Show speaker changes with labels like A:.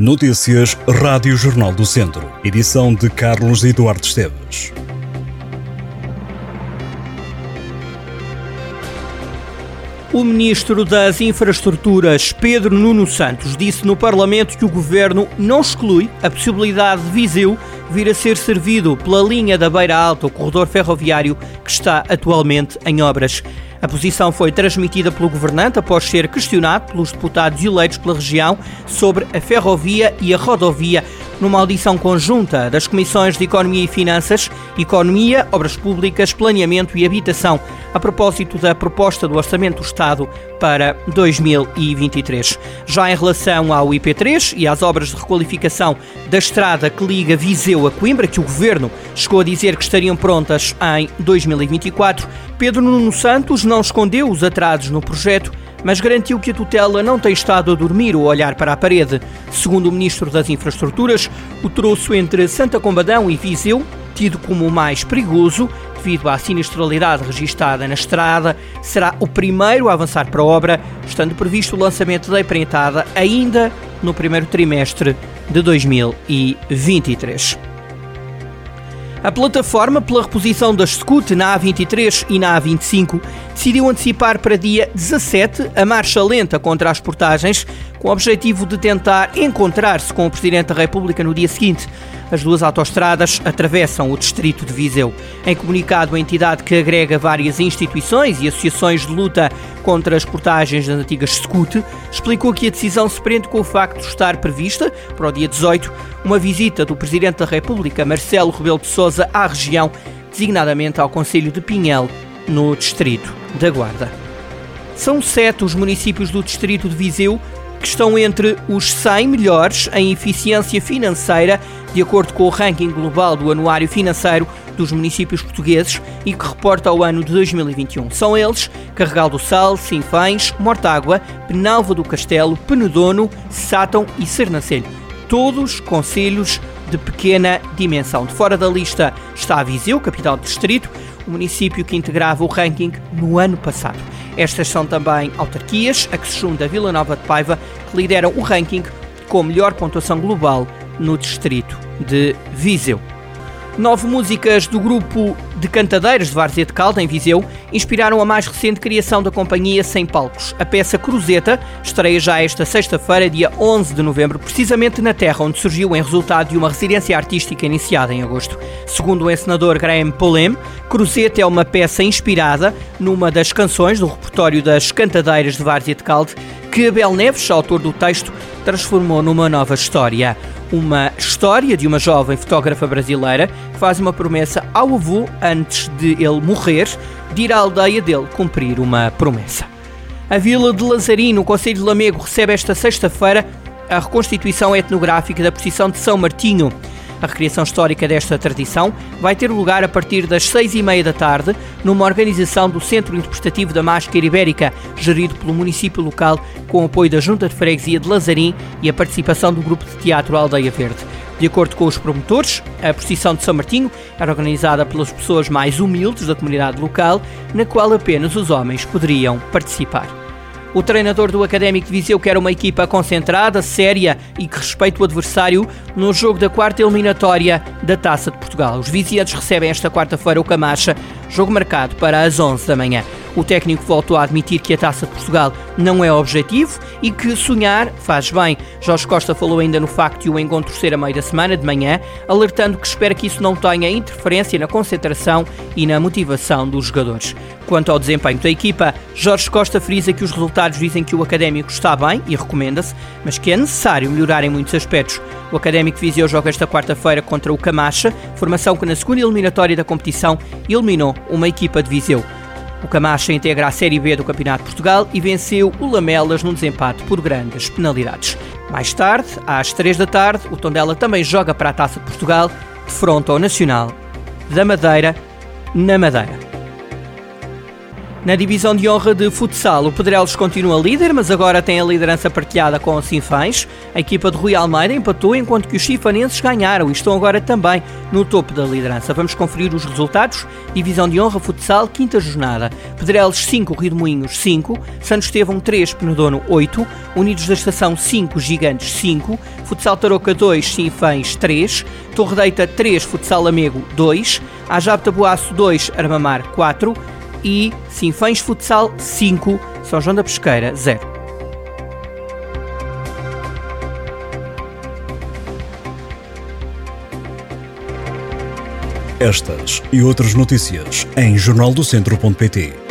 A: Notícias Rádio Jornal do Centro. Edição de Carlos Eduardo Esteves.
B: O ministro das Infraestruturas, Pedro Nuno Santos, disse no Parlamento que o governo não exclui a possibilidade de Viseu vir a ser servido pela linha da Beira Alta, o corredor ferroviário que está atualmente em obras. A posição foi transmitida pelo governante após ser questionado pelos deputados eleitos pela região sobre a ferrovia e a rodovia numa audição conjunta das Comissões de Economia e Finanças, Economia, Obras Públicas, Planeamento e Habitação, a propósito da proposta do Orçamento do Estado para 2023. Já em relação ao IP3 e às obras de requalificação da estrada que liga Viseu a Coimbra, que o Governo chegou a dizer que estariam prontas em 2024, Pedro Nuno Santos não escondeu os atrasos no projeto mas garantiu que a tutela não tem estado a dormir ou a olhar para a parede. Segundo o Ministro das Infraestruturas, o troço entre Santa Combadão e Viseu, tido como o mais perigoso, devido à sinistralidade registada na estrada, será o primeiro a avançar para a obra, estando previsto o lançamento da empreitada ainda no primeiro trimestre de 2023. A plataforma pela reposição das SCUT na A23 e na A25 decidiu antecipar para dia 17 a marcha lenta contra as portagens, com o objetivo de tentar encontrar-se com o Presidente da República no dia seguinte. As duas autoestradas atravessam o distrito de Viseu. Em comunicado, a entidade que agrega várias instituições e associações de luta contra as portagens das antigas SCUT explicou que a decisão se prende com o facto de estar prevista, para o dia 18, uma visita do Presidente da República, Marcelo Rebelo de Sousa, à região, designadamente ao Conselho de Pinhel, no distrito da Guarda. São sete os municípios do distrito de Viseu que estão entre os 100 melhores em eficiência financeira, de acordo com o ranking global do Anuário Financeiro dos Municípios Portugueses e que reporta ao ano de 2021. São eles Carregal do Sal, Sinfães, Mortágua, Penalva do Castelo, Penedono, Sátão e Sernancelho. Todos conselhos de pequena dimensão. De fora da lista está a Viseu, capital do distrito, o município que integrava o ranking no ano passado. Estas são também autarquias, a que se junta a Vila Nova de Paiva, que lideram o ranking com melhor pontuação global no distrito de Viseu. Nove músicas do grupo de cantadeiras de Várzea de Calda, em Viseu, inspiraram a mais recente criação da companhia Sem Palcos. A peça Cruzeta estreia já esta sexta-feira, dia 11 de novembro, precisamente na terra onde surgiu em resultado de uma residência artística iniciada em agosto. Segundo o encenador Graham Polem, Cruzeta é uma peça inspirada numa das canções do repertório das cantadeiras de Várzea de Calde, que Abel Neves, autor do texto, transformou numa nova história uma história de uma jovem fotógrafa brasileira faz uma promessa ao avô antes de ele morrer de ir à aldeia dele cumprir uma promessa. A vila de Lazarino, no Conselho de Lamego, recebe esta sexta-feira a reconstituição etnográfica da procissão de São Martinho. A recriação histórica desta tradição vai ter lugar a partir das seis e meia da tarde, numa organização do Centro Interpretativo da Máscara Ibérica, gerido pelo município local, com o apoio da Junta de Freguesia de Lazarim e a participação do grupo de teatro Aldeia Verde. De acordo com os promotores, a procissão de São Martinho era organizada pelas pessoas mais humildes da comunidade local, na qual apenas os homens poderiam participar. O treinador do Académico de Viseu quer uma equipa concentrada, séria e que respeite o adversário no jogo da quarta eliminatória da Taça de Portugal. Os vizianos recebem esta quarta-feira o Camacha, jogo marcado para as 11 da manhã. O técnico voltou a admitir que a Taça de Portugal não é objetivo e que sonhar faz bem. Jorge Costa falou ainda no facto de o encontro ser a meio da semana de manhã, alertando que espera que isso não tenha interferência na concentração e na motivação dos jogadores. Quanto ao desempenho da equipa, Jorge Costa frisa que os resultados dizem que o académico está bem e recomenda-se, mas que é necessário melhorar em muitos aspectos. O Académico Viseu joga esta quarta-feira contra o Camacha, formação que na segunda eliminatória da competição eliminou uma equipa de Viseu. O Camacha integra a Série B do Campeonato de Portugal e venceu o Lamelas num desempate por grandes penalidades. Mais tarde, às 3 da tarde, o Tondela também joga para a Taça de Portugal, de fronte ao Nacional da Madeira, na Madeira. Na divisão de honra de futsal, o Pedrelos continua líder, mas agora tem a liderança partilhada com o Sinfãs. A equipa de Rui Almeida empatou, enquanto que os chifanenses ganharam e estão agora também no topo da liderança. Vamos conferir os resultados. Divisão de honra futsal, quinta jornada. Pedrelos 5, Rio de Moinhos 5, Santos Estevão 3, Penedono 8, Unidos da Estação 5, Gigantes 5, Futsal Tarouca 2, Sinfãs 3, Torre Deita 3, Futsal Lamego 2, Ajab Tabuaço 2, Armamar 4, e Sinfãs Futsal 5, São João da Pesqueira 0.
A: Estas e outras notícias em jornaldocentro.pt